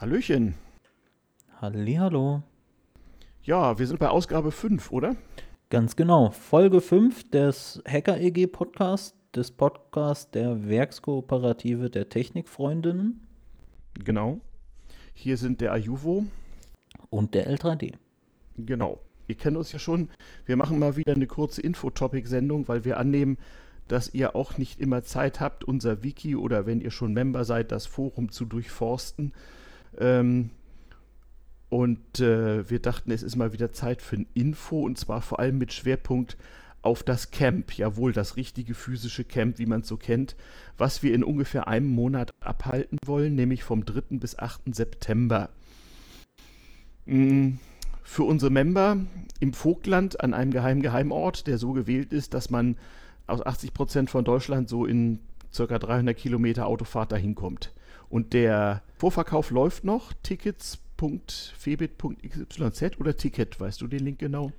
Hallöchen. Hallihallo. Ja, wir sind bei Ausgabe 5, oder? Ganz genau. Folge 5 des Hacker EG Podcasts, des Podcasts der Werkskooperative der Technikfreundinnen. Genau. Hier sind der Ajuvo. Und der L3D. Genau. Ihr kennt uns ja schon. Wir machen mal wieder eine kurze Infotopic-Sendung, weil wir annehmen, dass ihr auch nicht immer Zeit habt, unser Wiki oder wenn ihr schon Member seid, das Forum zu durchforsten. Ähm, und äh, wir dachten, es ist mal wieder Zeit für ein Info und zwar vor allem mit Schwerpunkt auf das Camp, jawohl, das richtige physische Camp, wie man es so kennt, was wir in ungefähr einem Monat abhalten wollen, nämlich vom 3. bis 8. September. Mm, für unsere Member im Vogtland an einem geheimen Geheimort, der so gewählt ist, dass man aus 80 Prozent von Deutschland so in circa 300 Kilometer Autofahrt dahin kommt. Und der Vorverkauf läuft noch. Tickets.febit.xyz oder Ticket, weißt du den Link genau?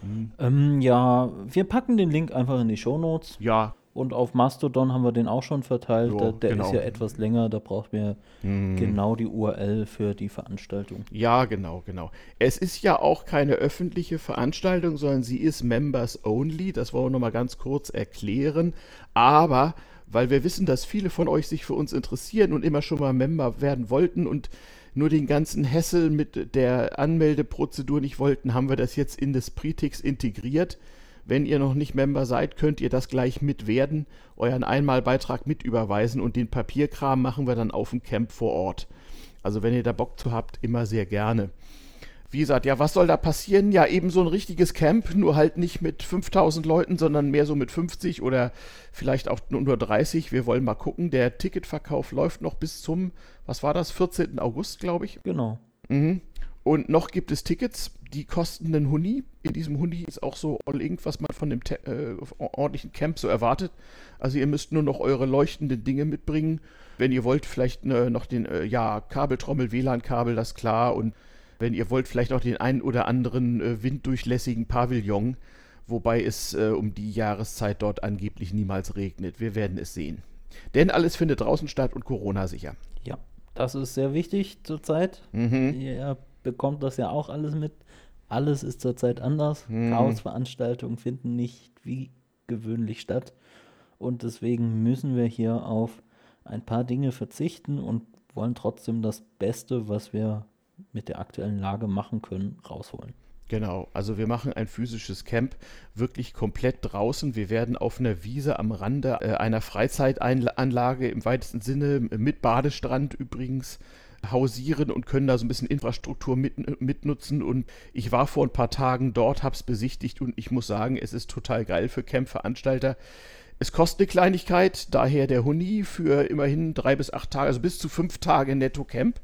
Hm. Ähm, ja, wir packen den Link einfach in die Show Notes. Ja. Und auf Mastodon haben wir den auch schon verteilt. Jo, der, der genau. ist ja etwas länger, da braucht mir Hm. genau die URL für die Veranstaltung. Ja, genau, genau. Es ist ja auch keine öffentliche Veranstaltung, sondern sie ist Members Only. Das wollen wir nochmal ganz kurz erklären. Aber weil wir wissen, dass viele von euch sich für uns interessieren und immer schon mal Member werden wollten und nur den ganzen Hassel mit der Anmeldeprozedur nicht wollten, haben wir das jetzt in das Pretix integriert. Wenn ihr noch nicht Member seid, könnt ihr das gleich mit werden, euren Einmalbeitrag mit überweisen und den Papierkram machen wir dann auf dem Camp vor Ort. Also wenn ihr da Bock zu habt, immer sehr gerne. Wie gesagt, ja, was soll da passieren? Ja, eben so ein richtiges Camp, nur halt nicht mit 5000 Leuten, sondern mehr so mit 50 oder vielleicht auch nur 30. Wir wollen mal gucken. Der Ticketverkauf läuft noch bis zum, was war das, 14. August, glaube ich. Genau. Mhm. Und noch gibt es Tickets, die kosten einen Huni. In diesem Huni ist auch so irgendwas man von dem Te äh, ordentlichen Camp so erwartet. Also ihr müsst nur noch eure leuchtenden Dinge mitbringen. Wenn ihr wollt, vielleicht äh, noch den, äh, ja, Kabeltrommel, WLAN-Kabel, das klar. Und wenn ihr wollt, vielleicht auch den einen oder anderen äh, winddurchlässigen Pavillon. Wobei es äh, um die Jahreszeit dort angeblich niemals regnet. Wir werden es sehen. Denn alles findet draußen statt und Corona sicher. Ja, das ist sehr wichtig zurzeit. Mhm. Ihr bekommt das ja auch alles mit. Alles ist zurzeit anders. Mhm. Chaosveranstaltungen finden nicht wie gewöhnlich statt. Und deswegen müssen wir hier auf ein paar Dinge verzichten und wollen trotzdem das Beste, was wir mit der aktuellen Lage machen können, rausholen. Genau, also wir machen ein physisches Camp wirklich komplett draußen. Wir werden auf einer Wiese am Rande äh, einer Freizeitanlage im weitesten Sinne mit Badestrand übrigens hausieren und können da so ein bisschen Infrastruktur mit, mitnutzen. Und ich war vor ein paar Tagen dort, habe es besichtigt und ich muss sagen, es ist total geil für Camp-Veranstalter. Es kostet eine Kleinigkeit, daher der Huni für immerhin drei bis acht Tage, also bis zu fünf Tage netto Camp.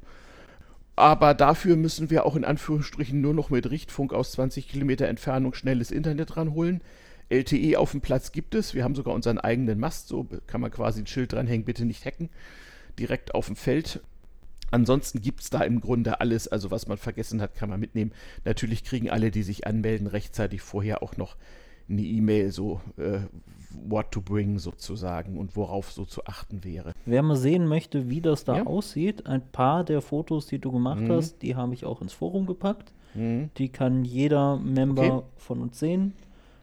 Aber dafür müssen wir auch in Anführungsstrichen nur noch mit Richtfunk aus 20 Kilometer Entfernung schnelles Internet ranholen. LTE auf dem Platz gibt es. Wir haben sogar unseren eigenen Mast. So kann man quasi ein Schild dranhängen, bitte nicht hacken. Direkt auf dem Feld. Ansonsten gibt es da im Grunde alles. Also was man vergessen hat, kann man mitnehmen. Natürlich kriegen alle, die sich anmelden, rechtzeitig vorher auch noch eine E-Mail, so äh, what to bring sozusagen und worauf so zu achten wäre. Wer mal sehen möchte, wie das da Ja. aussieht, ein paar der Fotos, die du gemacht Mhm. hast, die habe ich auch ins Forum gepackt. Mhm. Die kann jeder Member Okay. von uns sehen.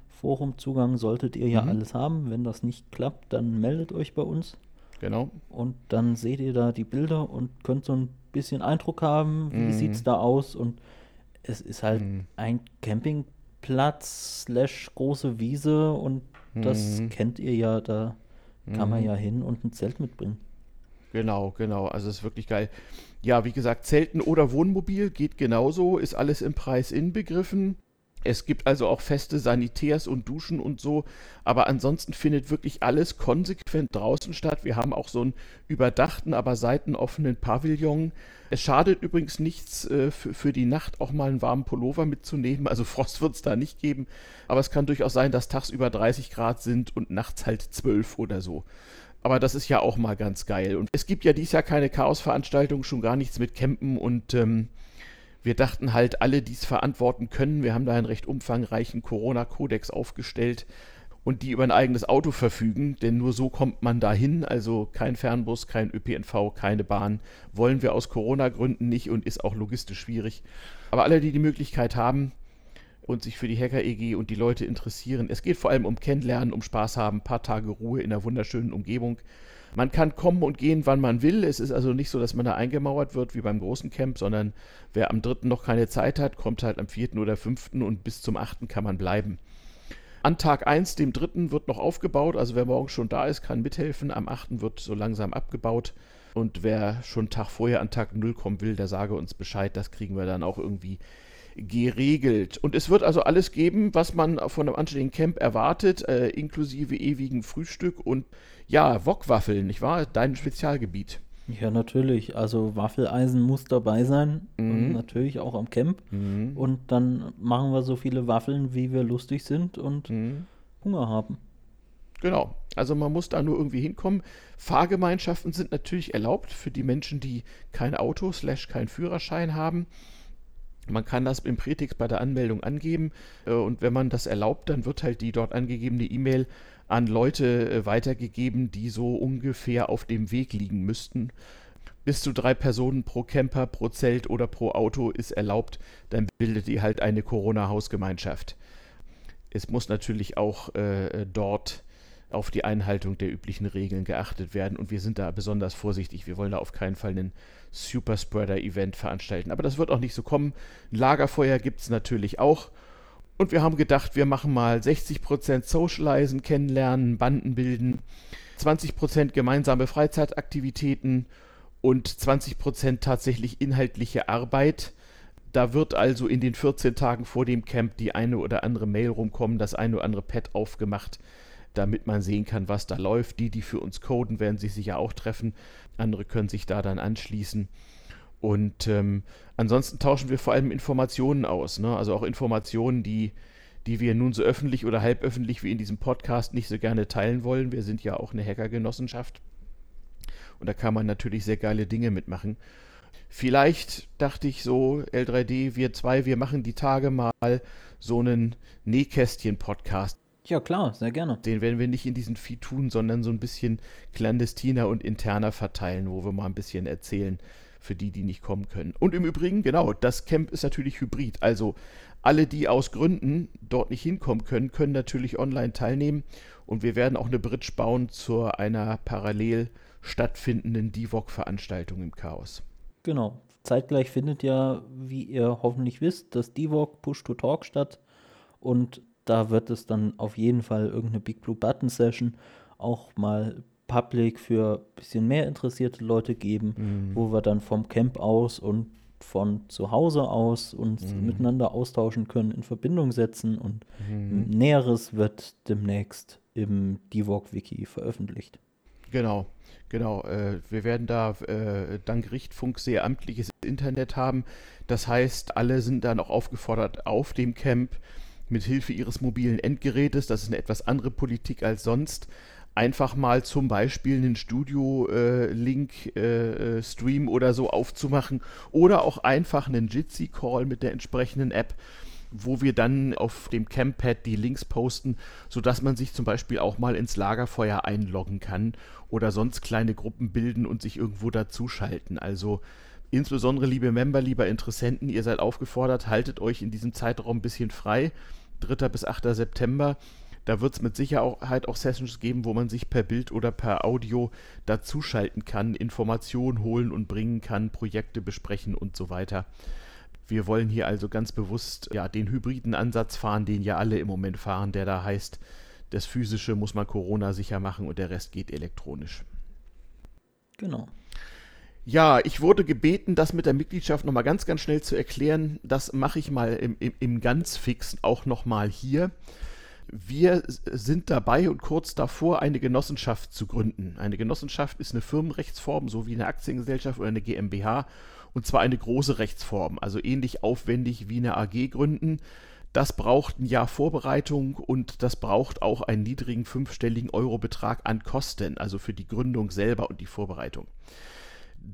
Forumzugang solltet ihr ja Mhm. alles haben. Wenn das nicht klappt, dann meldet euch bei uns. Genau. Und dann seht ihr da die Bilder und könnt so ein bisschen Eindruck haben, wie Mhm. sieht es da aus. Und es ist halt Mhm. ein Campingplatz slash große Wiese und das Mhm. kennt ihr ja, da kann man Mhm. ja hin und ein Zelt mitbringen. Genau, genau. Also ist wirklich geil. Ja, wie gesagt, Zelten oder Wohnmobil geht genauso, ist alles im Preis inbegriffen. Es gibt also auch feste Sanitärs und Duschen und so, aber ansonsten findet wirklich alles konsequent draußen statt. Wir haben auch so einen überdachten, aber seitenoffenen Pavillon. Es schadet übrigens nichts, äh, für, für die Nacht auch mal einen warmen Pullover mitzunehmen. Also Frost wird es da nicht geben, aber es kann durchaus sein, dass tagsüber 30 Grad sind und nachts halt 12 oder so. Aber das ist ja auch mal ganz geil. Und es gibt ja dieses Jahr keine Chaosveranstaltung, schon gar nichts mit Campen. Und ähm, wir dachten halt, alle, die es verantworten können, wir haben da einen recht umfangreichen Corona-Kodex aufgestellt und die über ein eigenes Auto verfügen, denn nur so kommt man dahin. Also kein Fernbus, kein ÖPNV, keine Bahn. Wollen wir aus Corona-Gründen nicht und ist auch logistisch schwierig. Aber alle, die die Möglichkeit haben und sich für die Hacker-EG und die Leute interessieren, es geht vor allem um Kennenlernen, um Spaß haben, ein paar Tage Ruhe in einer wunderschönen Umgebung. Man kann kommen und gehen, wann man will. Es ist also nicht so, dass man da eingemauert wird wie beim großen Camp, sondern wer am 3. noch keine Zeit hat, kommt halt am 4. oder 5. und bis zum 8. kann man bleiben. An Tag 1, dem 3. wird noch aufgebaut, also wer morgen schon da ist, kann mithelfen. Am 8. wird so langsam abgebaut. Und wer schon Tag vorher an Tag 0 kommen will, der sage uns Bescheid. Das kriegen wir dann auch irgendwie geregelt. Und es wird also alles geben, was man von einem anständigen Camp erwartet, äh, inklusive ewigen Frühstück und ja, Wockwaffeln, nicht wahr? Dein Spezialgebiet. Ja, natürlich. Also Waffeleisen muss dabei sein. Mhm. natürlich auch am Camp. Mhm. Und dann machen wir so viele Waffeln, wie wir lustig sind und mhm. Hunger haben. Genau. Also man muss da nur irgendwie hinkommen. Fahrgemeinschaften sind natürlich erlaubt für die Menschen, die kein Auto slash keinen Führerschein haben. Man kann das im Prätext bei der Anmeldung angeben äh, und wenn man das erlaubt, dann wird halt die dort angegebene E-Mail an Leute äh, weitergegeben, die so ungefähr auf dem Weg liegen müssten. Bis zu drei Personen pro Camper, pro Zelt oder pro Auto ist erlaubt, dann bildet ihr halt eine Corona-Hausgemeinschaft. Es muss natürlich auch äh, dort auf die Einhaltung der üblichen Regeln geachtet werden und wir sind da besonders vorsichtig. Wir wollen da auf keinen Fall einen Superspreader-Event veranstalten. Aber das wird auch nicht so kommen. Ein Lagerfeuer gibt es natürlich auch und wir haben gedacht, wir machen mal 60% Socializen, kennenlernen, Banden bilden, 20% gemeinsame Freizeitaktivitäten und 20% tatsächlich inhaltliche Arbeit. Da wird also in den 14 Tagen vor dem Camp die eine oder andere Mail rumkommen, das eine oder andere Pad aufgemacht, damit man sehen kann, was da läuft. Die, die für uns coden, werden sich sicher auch treffen. Andere können sich da dann anschließen. Und ähm, ansonsten tauschen wir vor allem Informationen aus, ne? also auch Informationen, die, die wir nun so öffentlich oder halböffentlich wie in diesem Podcast nicht so gerne teilen wollen. Wir sind ja auch eine Hackergenossenschaft und da kann man natürlich sehr geile Dinge mitmachen. Vielleicht dachte ich so, L3D, wir zwei, wir machen die Tage mal so einen Nähkästchen-Podcast. Ja, klar, sehr gerne. Den werden wir nicht in diesem Feed tun, sondern so ein bisschen clandestiner und interner verteilen, wo wir mal ein bisschen erzählen, für die, die nicht kommen können. Und im Übrigen, genau, das Camp ist natürlich hybrid. Also alle, die aus Gründen dort nicht hinkommen können, können natürlich online teilnehmen. Und wir werden auch eine Bridge bauen zu einer parallel stattfindenden DIVOC-Veranstaltung im Chaos. Genau. Zeitgleich findet ja, wie ihr hoffentlich wisst, das DIVOC Push to Talk statt. Und da wird es dann auf jeden Fall irgendeine Big Blue Button Session auch mal Public für ein bisschen mehr interessierte Leute geben, mhm. wo wir dann vom Camp aus und von zu Hause aus uns mhm. miteinander austauschen können, in Verbindung setzen und mhm. Näheres wird demnächst im DIVOG-Wiki veröffentlicht. Genau, genau. Äh, wir werden da äh, dank Richtfunk sehr amtliches Internet haben. Das heißt, alle sind dann auch aufgefordert, auf dem Camp mit Hilfe ihres mobilen Endgerätes, das ist eine etwas andere Politik als sonst, einfach mal zum Beispiel einen Studio-Link-Stream äh, äh, oder so aufzumachen oder auch einfach einen Jitsi-Call mit der entsprechenden App, wo wir dann auf dem Camppad die Links posten, sodass man sich zum Beispiel auch mal ins Lagerfeuer einloggen kann oder sonst kleine Gruppen bilden und sich irgendwo dazuschalten. Also insbesondere liebe Member, lieber Interessenten, ihr seid aufgefordert, haltet euch in diesem Zeitraum ein bisschen frei. 3. bis 8. September da wird es mit Sicherheit auch Sessions geben, wo man sich per Bild oder per Audio dazuschalten kann, Informationen holen und bringen kann, Projekte besprechen und so weiter. Wir wollen hier also ganz bewusst ja, den hybriden Ansatz fahren, den ja alle im Moment fahren, der da heißt, das Physische muss man Corona sicher machen und der Rest geht elektronisch. Genau. Ja, ich wurde gebeten, das mit der Mitgliedschaft nochmal ganz, ganz schnell zu erklären. Das mache ich mal im, im, im ganz fix auch nochmal hier wir sind dabei und kurz davor, eine Genossenschaft zu gründen. Eine Genossenschaft ist eine Firmenrechtsform, so wie eine Aktiengesellschaft oder eine GmbH, und zwar eine große Rechtsform, also ähnlich aufwendig wie eine AG gründen. Das braucht ein Jahr Vorbereitung und das braucht auch einen niedrigen fünfstelligen Eurobetrag an Kosten, also für die Gründung selber und die Vorbereitung.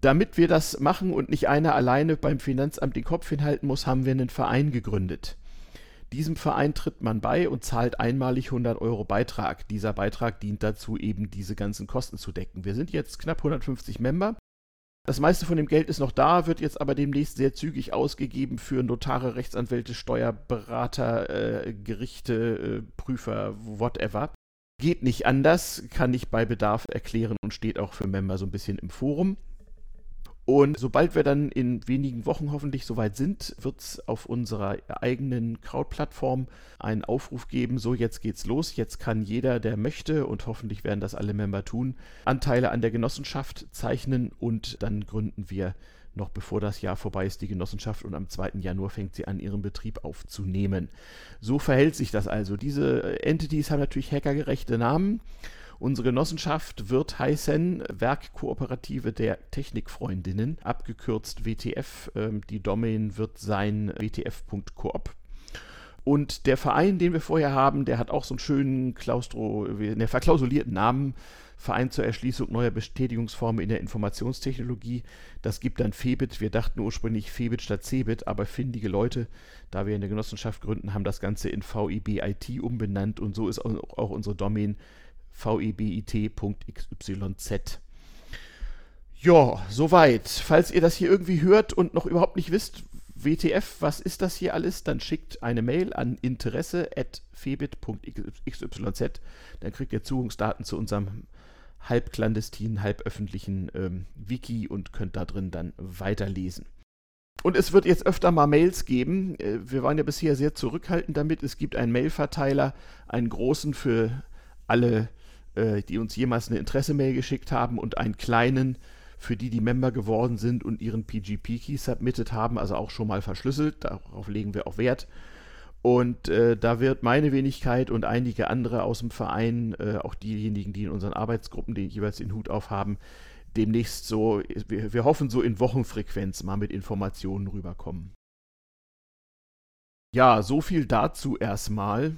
Damit wir das machen und nicht einer alleine beim Finanzamt den Kopf hinhalten muss, haben wir einen Verein gegründet. Diesem Verein tritt man bei und zahlt einmalig 100 Euro Beitrag. Dieser Beitrag dient dazu, eben diese ganzen Kosten zu decken. Wir sind jetzt knapp 150 Member. Das meiste von dem Geld ist noch da, wird jetzt aber demnächst sehr zügig ausgegeben für Notare, Rechtsanwälte, Steuerberater, äh, Gerichte, äh, Prüfer, whatever. Geht nicht anders, kann ich bei Bedarf erklären und steht auch für Member so ein bisschen im Forum. Und sobald wir dann in wenigen Wochen hoffentlich soweit sind, wird es auf unserer eigenen Crowd-Plattform einen Aufruf geben, so jetzt geht's los, jetzt kann jeder, der möchte, und hoffentlich werden das alle Member tun, Anteile an der Genossenschaft zeichnen und dann gründen wir noch bevor das Jahr vorbei ist, die Genossenschaft und am 2. Januar fängt sie an, ihren Betrieb aufzunehmen. So verhält sich das also. Diese Entities haben natürlich hackergerechte Namen. Unsere Genossenschaft wird heißen Werkkooperative der Technikfreundinnen, abgekürzt WTF. Ähm, die Domain wird sein wtf.coop. Und der Verein, den wir vorher haben, der hat auch so einen schönen Klaustro, ne, verklausulierten Namen. Verein zur Erschließung neuer Bestätigungsformen in der Informationstechnologie. Das gibt dann Febit. Wir dachten ursprünglich Febit statt Cebit, aber findige Leute, da wir eine Genossenschaft gründen, haben das Ganze in VIBIT umbenannt und so ist auch unsere Domain vebit.xyz. Ja, soweit. Falls ihr das hier irgendwie hört und noch überhaupt nicht wisst, WTF, was ist das hier alles, dann schickt eine Mail an interesse.febit.xyz. Dann kriegt ihr Zugangsdaten zu unserem halbklandestinen, halböffentlichen ähm, Wiki und könnt da drin dann weiterlesen. Und es wird jetzt öfter mal Mails geben. Äh, wir waren ja bisher sehr zurückhaltend damit. Es gibt einen Mailverteiler, einen großen für alle äh, die uns jemals eine Interesse-Mail geschickt haben und einen kleinen, für die die Member geworden sind und ihren PGP-Key submitted haben, also auch schon mal verschlüsselt. Darauf legen wir auch Wert. Und äh, da wird meine Wenigkeit und einige andere aus dem Verein, äh, auch diejenigen, die in unseren Arbeitsgruppen den jeweils den Hut aufhaben, demnächst so, wir, wir hoffen so in Wochenfrequenz mal mit Informationen rüberkommen. Ja, so viel dazu erstmal.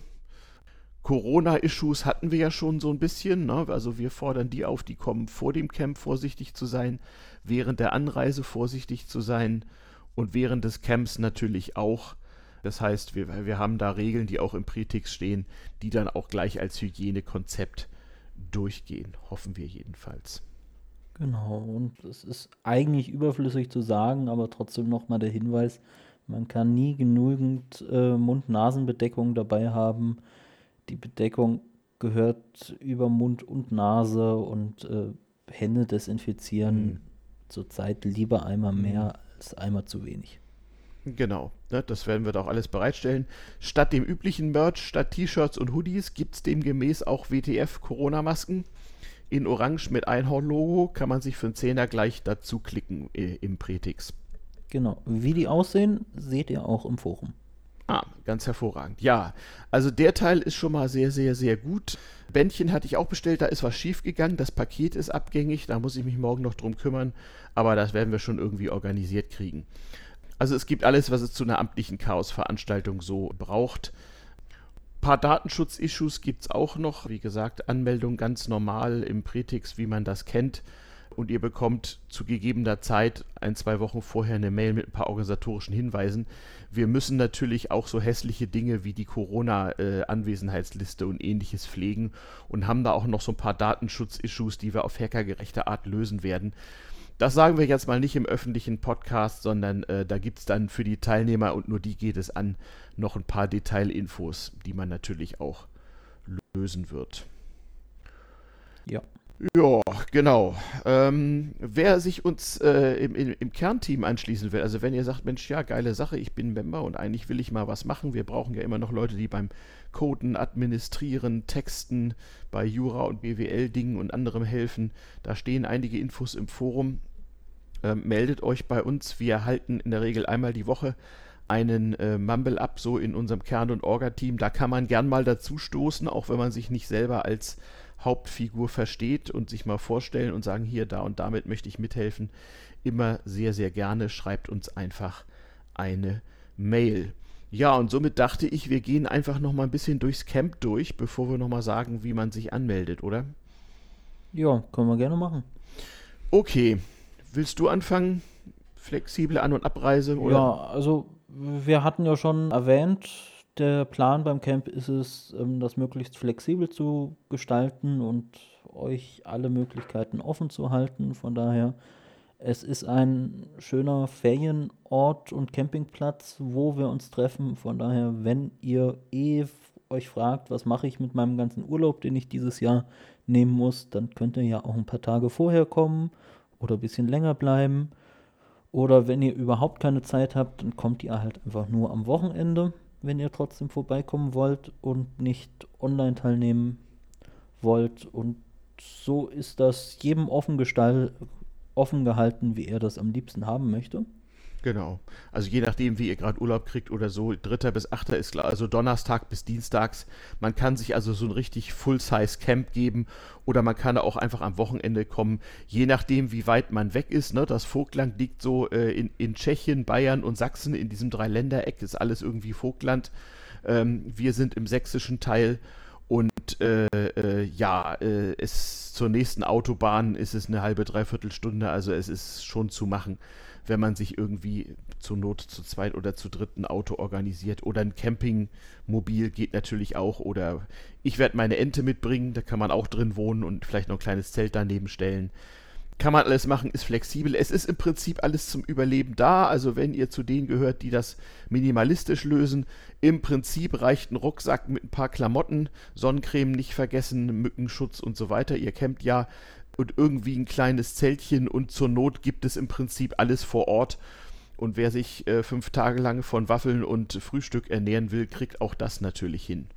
Corona-Issues hatten wir ja schon so ein bisschen. Ne? Also wir fordern die auf, die kommen vor dem Camp vorsichtig zu sein, während der Anreise vorsichtig zu sein und während des Camps natürlich auch. Das heißt, wir, wir haben da Regeln, die auch im Pretix stehen, die dann auch gleich als Hygienekonzept durchgehen. Hoffen wir jedenfalls. Genau, und es ist eigentlich überflüssig zu sagen, aber trotzdem nochmal der Hinweis, man kann nie genügend äh, Mund-Nasen-Bedeckung dabei haben die Bedeckung gehört über Mund und Nase und äh, Hände desinfizieren. Mhm. Zurzeit lieber einmal mhm. mehr als einmal zu wenig. Genau, ne, das werden wir doch alles bereitstellen. Statt dem üblichen Merch, statt T-Shirts und Hoodies gibt es demgemäß auch WTF-Corona-Masken. In Orange mit Einhorn-Logo kann man sich für einen Zehner gleich dazu klicken äh, im Pretix. Genau, wie die aussehen, seht ihr auch im Forum. Ah, ganz hervorragend. Ja, also der Teil ist schon mal sehr, sehr, sehr gut. Bändchen hatte ich auch bestellt, da ist was schief gegangen. Das Paket ist abgängig, da muss ich mich morgen noch drum kümmern, aber das werden wir schon irgendwie organisiert kriegen. Also es gibt alles, was es zu einer amtlichen Chaos-Veranstaltung so braucht. Ein paar Datenschutz-Issues gibt es auch noch. Wie gesagt, Anmeldung ganz normal im Pretix, wie man das kennt und ihr bekommt zu gegebener Zeit ein, zwei Wochen vorher eine Mail mit ein paar organisatorischen Hinweisen. Wir müssen natürlich auch so hässliche Dinge wie die Corona-Anwesenheitsliste und ähnliches pflegen und haben da auch noch so ein paar Datenschutz-Issues, die wir auf hackergerechte Art lösen werden. Das sagen wir jetzt mal nicht im öffentlichen Podcast, sondern äh, da gibt es dann für die Teilnehmer und nur die geht es an noch ein paar Detailinfos, die man natürlich auch lösen wird. Ja. Ja, genau. Ähm, wer sich uns äh, im, im, im, Kernteam anschließen will, also wenn ihr sagt, Mensch, ja, geile Sache, ich bin Member und eigentlich will ich mal was machen, wir brauchen ja immer noch Leute, die beim Coden, Administrieren, Texten, bei Jura und BWL-Dingen und anderem helfen. Da stehen einige Infos im Forum. Ähm, meldet euch bei uns. Wir halten in der Regel einmal die Woche einen äh, Mumble-Up so in unserem Kern- und Orga-Team. Da kann man gern mal dazu stoßen, auch wenn man sich nicht selber als Hauptfigur versteht und sich mal vorstellen und sagen, hier, da und damit möchte ich mithelfen, immer sehr, sehr gerne. Schreibt uns einfach eine Mail. Ja, und somit dachte ich, wir gehen einfach noch mal ein bisschen durchs Camp durch, bevor wir noch mal sagen, wie man sich anmeldet, oder? Ja, können wir gerne machen. Okay, willst du anfangen? Flexible An- und Abreise? Oder? Ja, also wir hatten ja schon erwähnt, der Plan beim Camp ist es, ähm, das möglichst flexibel zu gestalten und euch alle Möglichkeiten offen zu halten. Von daher, es ist ein schöner Ferienort und Campingplatz, wo wir uns treffen. Von daher, wenn ihr eh euch fragt, was mache ich mit meinem ganzen Urlaub, den ich dieses Jahr nehmen muss, dann könnt ihr ja auch ein paar Tage vorher kommen oder ein bisschen länger bleiben. Oder wenn ihr überhaupt keine Zeit habt, dann kommt ihr halt einfach nur am Wochenende wenn ihr trotzdem vorbeikommen wollt und nicht online teilnehmen wollt. Und so ist das jedem offen, offen gehalten, wie er das am liebsten haben möchte. Genau. Also je nachdem, wie ihr gerade Urlaub kriegt oder so, dritter bis achter ist klar, also Donnerstag bis Dienstags. Man kann sich also so ein richtig Full-Size-Camp geben oder man kann auch einfach am Wochenende kommen, je nachdem, wie weit man weg ist. Ne? Das Vogtland liegt so äh, in, in Tschechien, Bayern und Sachsen, in diesem Dreiländereck ist alles irgendwie Vogtland. Ähm, wir sind im sächsischen Teil und äh, äh, ja, äh, es zur nächsten Autobahn ist es eine halbe, dreiviertel Stunde, also es ist schon zu machen wenn man sich irgendwie zur Not zu zweit oder zu dritt ein Auto organisiert. Oder ein Campingmobil geht natürlich auch. Oder ich werde meine Ente mitbringen, da kann man auch drin wohnen und vielleicht noch ein kleines Zelt daneben stellen. Kann man alles machen, ist flexibel. Es ist im Prinzip alles zum Überleben da. Also wenn ihr zu denen gehört, die das minimalistisch lösen, im Prinzip reicht ein Rucksack mit ein paar Klamotten, Sonnencreme nicht vergessen, Mückenschutz und so weiter. Ihr campt ja und irgendwie ein kleines Zeltchen und zur Not gibt es im Prinzip alles vor Ort. Und wer sich äh, fünf Tage lang von Waffeln und Frühstück ernähren will, kriegt auch das natürlich hin.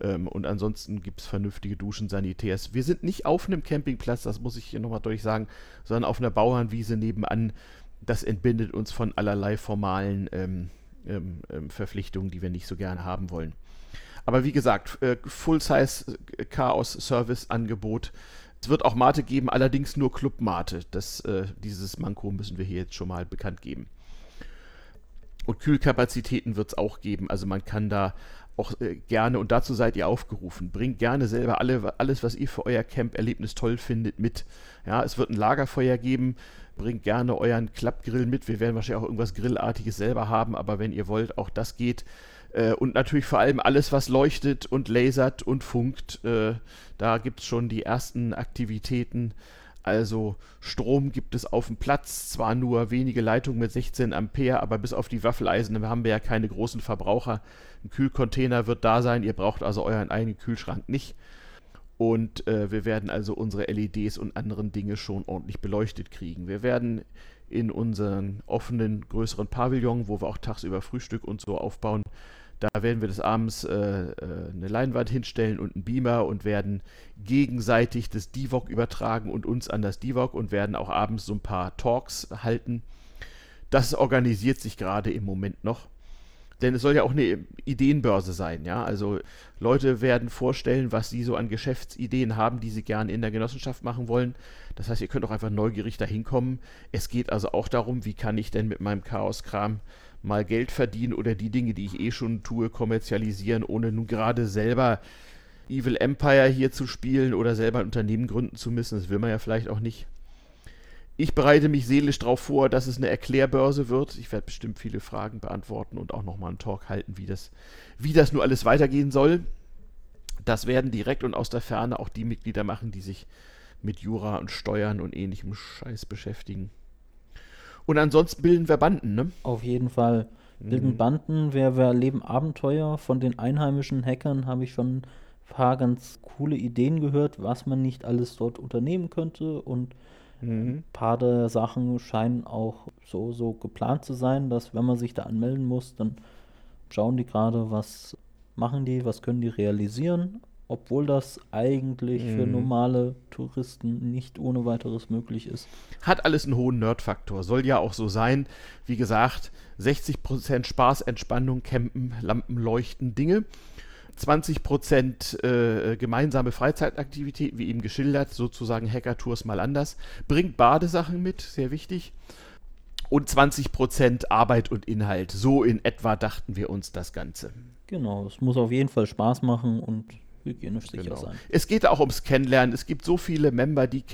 Ähm, und ansonsten gibt es vernünftige Duschen, Sanitärs. Wir sind nicht auf einem Campingplatz, das muss ich hier nochmal deutlich sagen, sondern auf einer Bauernwiese nebenan. Das entbindet uns von allerlei formalen ähm, ähm, ähm Verpflichtungen, die wir nicht so gerne haben wollen. Aber wie gesagt, äh, Full-Size äh, es wird auch Mate geben, allerdings nur Club-Mate. äh, dieses Manko müssen wir hier jetzt schon mal bekannt geben. Und Kühlkapazitäten wird es auch geben. Also man kann da auch äh, gerne, und dazu seid ihr aufgerufen, bringt gerne selber alle, alles, was ihr für euer Camp-Erlebnis toll findet, mit. Ja, es wird ein Lagerfeuer geben. Bringt gerne euren Klappgrill mit. Wir werden wahrscheinlich auch irgendwas Grillartiges selber haben, aber wenn ihr wollt, auch das geht. Äh, und natürlich vor allem alles, was leuchtet und lasert und funkt. Äh, da gibt es schon die ersten Aktivitäten. Also Strom gibt es auf dem Platz, zwar nur wenige Leitungen mit 16 Ampere, aber bis auf die Waffeleisen haben wir ja keine großen Verbraucher. Ein Kühlcontainer wird da sein, ihr braucht also euren eigenen Kühlschrank nicht. Und äh, wir werden also unsere LEDs und anderen Dinge schon ordentlich beleuchtet kriegen. Wir werden in unseren offenen, größeren Pavillon, wo wir auch tagsüber Frühstück und so aufbauen, da werden wir des abends äh, äh, eine Leinwand hinstellen und einen Beamer und werden gegenseitig das Divok übertragen und uns an das Divok und werden auch abends so ein paar Talks halten. Das organisiert sich gerade im Moment noch. Denn es soll ja auch eine Ideenbörse sein, ja. Also Leute werden vorstellen, was sie so an Geschäftsideen haben, die sie gerne in der Genossenschaft machen wollen. Das heißt, ihr könnt auch einfach neugierig dahin kommen. Es geht also auch darum, wie kann ich denn mit meinem Chaos-Kram mal Geld verdienen oder die Dinge, die ich eh schon tue, kommerzialisieren, ohne nun gerade selber Evil Empire hier zu spielen oder selber ein Unternehmen gründen zu müssen. Das will man ja vielleicht auch nicht. Ich bereite mich seelisch darauf vor, dass es eine Erklärbörse wird. Ich werde bestimmt viele Fragen beantworten und auch nochmal einen Talk halten, wie das, wie das nur alles weitergehen soll. Das werden direkt und aus der Ferne auch die Mitglieder machen, die sich mit Jura und Steuern und ähnlichem Scheiß beschäftigen. Und ansonsten bilden wir Banden, ne? Auf jeden Fall. Bilden mhm. Banden, wir, wir erleben Abenteuer. Von den einheimischen Hackern habe ich schon ein paar ganz coole Ideen gehört, was man nicht alles dort unternehmen könnte. Und mhm. ein paar der Sachen scheinen auch so, so geplant zu sein, dass wenn man sich da anmelden muss, dann schauen die gerade, was machen die, was können die realisieren obwohl das eigentlich mhm. für normale Touristen nicht ohne weiteres möglich ist. Hat alles einen hohen Nerd-Faktor. Soll ja auch so sein. Wie gesagt, 60% Spaß, Entspannung, Campen, Lampen, Leuchten, Dinge. 20% äh, gemeinsame Freizeitaktivitäten, wie eben geschildert, sozusagen Hacker-Tours mal anders. Bringt Badesachen mit, sehr wichtig. Und 20% Arbeit und Inhalt. So in etwa dachten wir uns das Ganze. Genau, es muss auf jeden Fall Spaß machen und hygienisch sicher genau. sein. Es geht auch ums Kennenlernen. Es gibt so viele Member, die,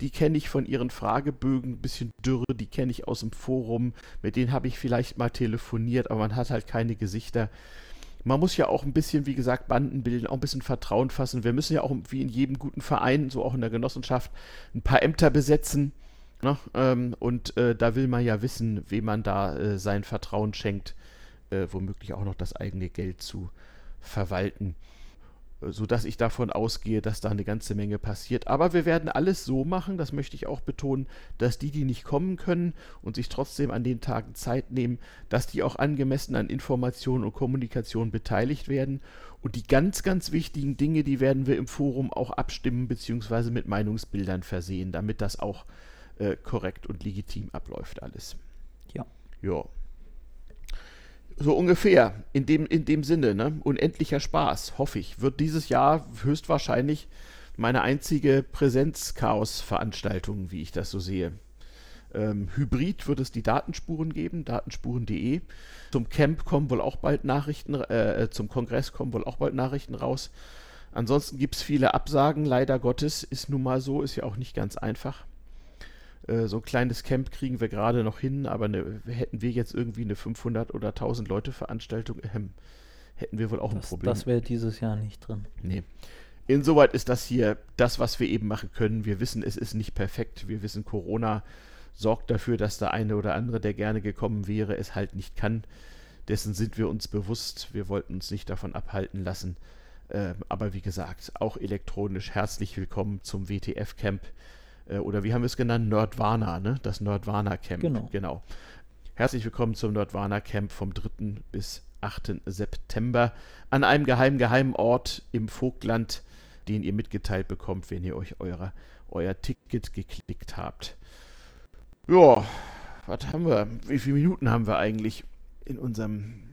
die kenne ich von ihren Fragebögen, ein bisschen dürre, die kenne ich aus dem Forum. Mit denen habe ich vielleicht mal telefoniert, aber man hat halt keine Gesichter. man muss ja auch ein bisschen, wie gesagt, Banden bilden, auch ein bisschen Vertrauen fassen. Wir müssen ja auch, wie in jedem guten Verein, so auch in der Genossenschaft, ein paar Ämter besetzen. Ne? Ähm, und äh, da will man ja wissen, wem man da äh, sein Vertrauen schenkt, äh, womöglich auch noch das eigene Geld zu verwalten sodass ich davon ausgehe, dass da eine ganze Menge passiert. Aber wir werden alles so machen, das möchte ich auch betonen, dass die, die nicht kommen können und sich trotzdem an den Tagen Zeit nehmen, dass die auch angemessen an Information und Kommunikation beteiligt werden. Und die ganz, ganz wichtigen Dinge, die werden wir im Forum auch abstimmen bzw. mit Meinungsbildern versehen, damit das auch äh, korrekt und legitim abläuft alles. Ja. Ja. So ungefähr, in dem, in dem Sinne, ne? Unendlicher Spaß, hoffe ich. Wird dieses Jahr höchstwahrscheinlich meine einzige Präsenz-Chaos-Veranstaltung, wie ich das so sehe. Ähm, Hybrid wird es die Datenspuren geben, datenspuren.de. Zum Camp kommen wohl auch bald Nachrichten, äh, zum Kongress kommen wohl auch bald Nachrichten raus. Ansonsten gibt es viele Absagen, leider Gottes, ist nun mal so, ist ja auch nicht ganz einfach. Äh, so ein kleines Camp kriegen wir gerade noch hin, aber eine, hätten wir jetzt irgendwie eine 500 oder 1000 Leute Veranstaltung, äh, hätten wir wohl auch das, ein Problem. Das wäre dieses Jahr nicht drin. Nee. Insoweit ist das hier das, was wir eben machen können. Wir wissen, es ist nicht perfekt. Wir wissen, Corona sorgt dafür, dass der eine oder andere, der gerne gekommen wäre, es halt nicht kann. Dessen sind wir uns bewusst. Wir wollten uns nicht davon abhalten lassen. Ähm, aber wie gesagt, auch elektronisch herzlich willkommen zum WTF-Camp oder wie haben wir es genannt? Nerdwana, ne? Das Nerdwana Camp. Genau. genau. Herzlich willkommen zum Nerdwana Camp vom 3. bis 8. September an einem geheimen, geheimen Ort im Vogtland, den ihr mitgeteilt bekommt, wenn ihr euch eure, euer Ticket geklickt habt. Ja, was haben wir? Wie viele Minuten haben wir eigentlich in unserem äh,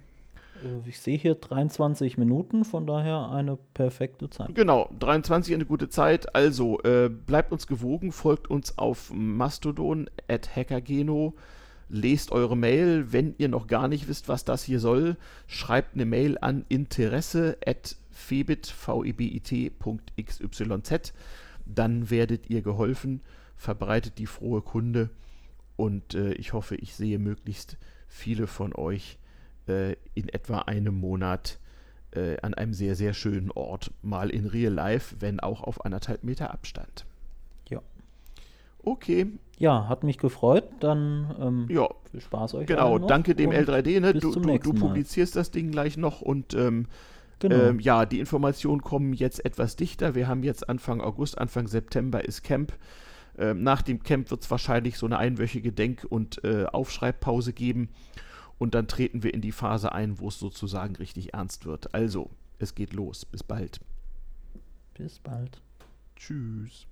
ich sehe hier 23 Minuten, von daher eine perfekte Zeit. Genau, 23 eine gute Zeit. Also äh, bleibt uns gewogen, folgt uns auf Mastodon at hackergeno. Lest eure Mail. Wenn ihr noch gar nicht wisst, was das hier soll, schreibt eine Mail an interesse at febit.xyz. Dann werdet ihr geholfen. Verbreitet die frohe Kunde. Und äh, ich hoffe, ich sehe möglichst viele von euch äh, in etwa einem Monat äh, an einem sehr, sehr schönen Ort mal in Real Life, wenn auch auf anderthalb Meter Abstand. Ja. Okay. Ja, hat mich gefreut. Dann ähm, ja. viel Spaß euch. Genau, danke dem L3D. Ne? Du, du, du, publizierst das Ding gleich noch und ähm, genau. ähm, ja, die Informationen kommen jetzt etwas dichter. Wir haben jetzt Anfang August, Anfang September ist Camp. Ähm, nach dem Camp wird es wahrscheinlich so eine einwöchige Denk- und äh, Aufschreibpause geben. Und dann treten wir in die Phase ein, wo es sozusagen richtig ernst wird. Also, es geht los. Bis bald. Bis bald. Tschüss.